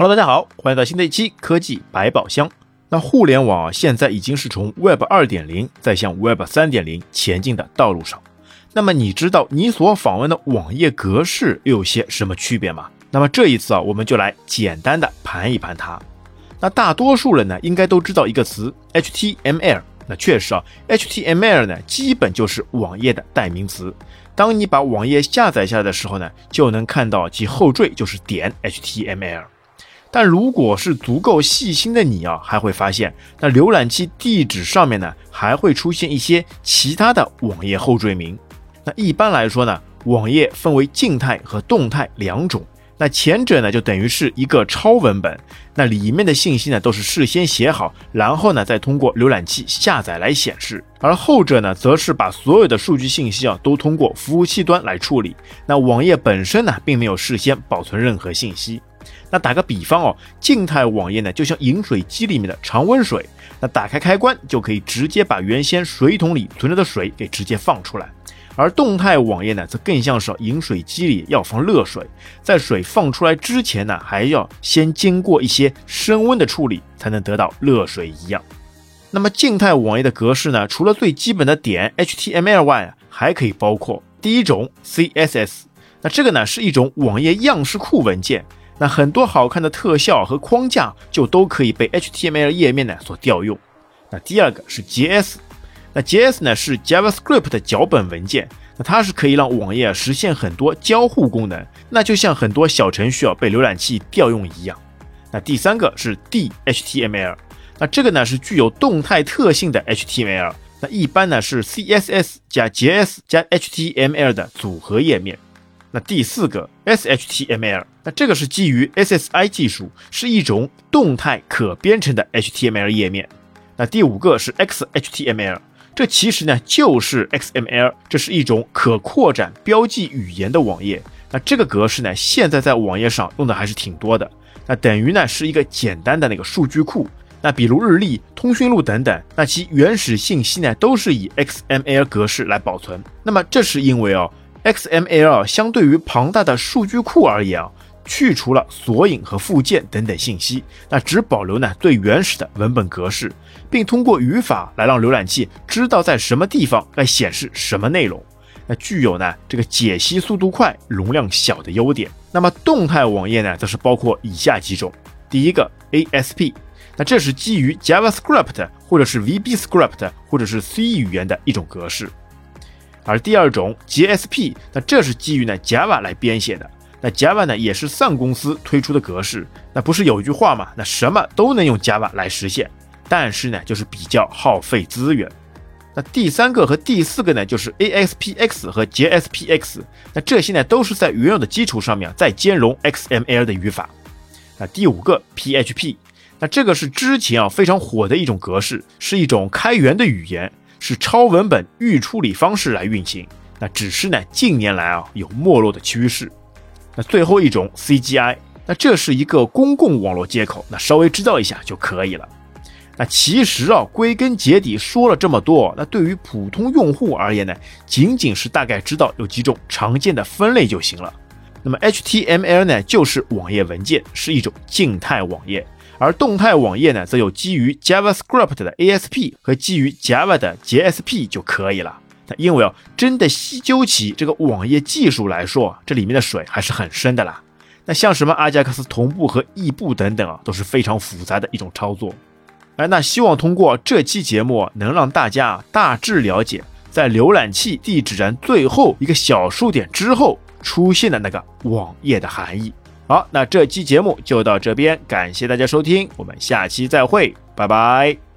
Hello，大家好，欢迎到新的一期科技百宝箱。那互联网现在已经是从 Web 二点零在向 Web 三点零前进的道路上。那么你知道你所访问的网页格式又有些什么区别吗？那么这一次啊，我们就来简单的盘一盘它。那大多数人呢，应该都知道一个词 HTML。那确实啊，HTML 呢，基本就是网页的代名词。当你把网页下载下来的时候呢，就能看到其后缀就是点 HTML。但如果是足够细心的你啊，还会发现，那浏览器地址上面呢，还会出现一些其他的网页后缀名。那一般来说呢，网页分为静态和动态两种。那前者呢，就等于是一个超文本，那里面的信息呢，都是事先写好，然后呢，再通过浏览器下载来显示。而后者呢，则是把所有的数据信息啊，都通过服务器端来处理。那网页本身呢，并没有事先保存任何信息。那打个比方哦，静态网页呢，就像饮水机里面的常温水，那打开开关就可以直接把原先水桶里存着的水给直接放出来。而动态网页呢，则更像是饮水机里要放热水，在水放出来之前呢，还要先经过一些升温的处理，才能得到热水一样。那么静态网页的格式呢，除了最基本的点 HTML 外，还可以包括第一种 CSS，那这个呢是一种网页样式库文件。那很多好看的特效和框架就都可以被 HTML 页面呢所调用。那第二个是 JS，那 JS 呢是 JavaScript 的脚本文件，那它是可以让网页实现很多交互功能，那就像很多小程序啊被浏览器调用一样。那第三个是 DHTML，那这个呢是具有动态特性的 HTML，那一般呢是 CSS 加 JS 加 HTML 的组合页面。那第四个 SHTML，那这个是基于 SSI 技术，是一种动态可编程的 HTML 页面。那第五个是 XHTML，这其实呢就是 XML，这是一种可扩展标记语言的网页。那这个格式呢，现在在网页上用的还是挺多的。那等于呢是一个简单的那个数据库。那比如日历、通讯录等等，那其原始信息呢都是以 XML 格式来保存。那么这是因为哦。XML 相对于庞大的数据库而言啊，去除了索引和附件等等信息，那只保留呢最原始的文本格式，并通过语法来让浏览器知道在什么地方该显示什么内容，那具有呢这个解析速度快、容量小的优点。那么动态网页呢，则是包括以下几种：第一个 ASP，那这是基于 JavaScript 或者是 VBScript 或者是 C 语言的一种格式。而第二种 JSP，那这是基于呢 Java 来编写的。那 Java 呢也是 Sun 公司推出的格式。那不是有一句话嘛？那什么都能用 Java 来实现，但是呢就是比较耗费资源。那第三个和第四个呢就是 ASPX 和 JSPX。那这些呢都是在原有的基础上面再兼容 XML 的语法。那第五个 PHP，那这个是之前啊非常火的一种格式，是一种开源的语言。是超文本预处理方式来运行，那只是呢近年来啊有没落的趋势。那最后一种 CGI，那这是一个公共网络接口，那稍微知道一下就可以了。那其实啊归根结底说了这么多，那对于普通用户而言呢，仅仅是大概知道有几种常见的分类就行了。那么 HTML 呢就是网页文件，是一种静态网页。而动态网页呢，则有基于 JavaScript 的 ASP 和基于 Java 的 JSP 就可以了。那因为啊，真的细究起这个网页技术来说，这里面的水还是很深的啦。那像什么阿贾克斯同步和异步等等啊，都是非常复杂的一种操作。哎，那希望通过这期节目，能让大家大致了解，在浏览器地址栏最后一个小数点之后出现的那个网页的含义。好，那这期节目就到这边，感谢大家收听，我们下期再会，拜拜。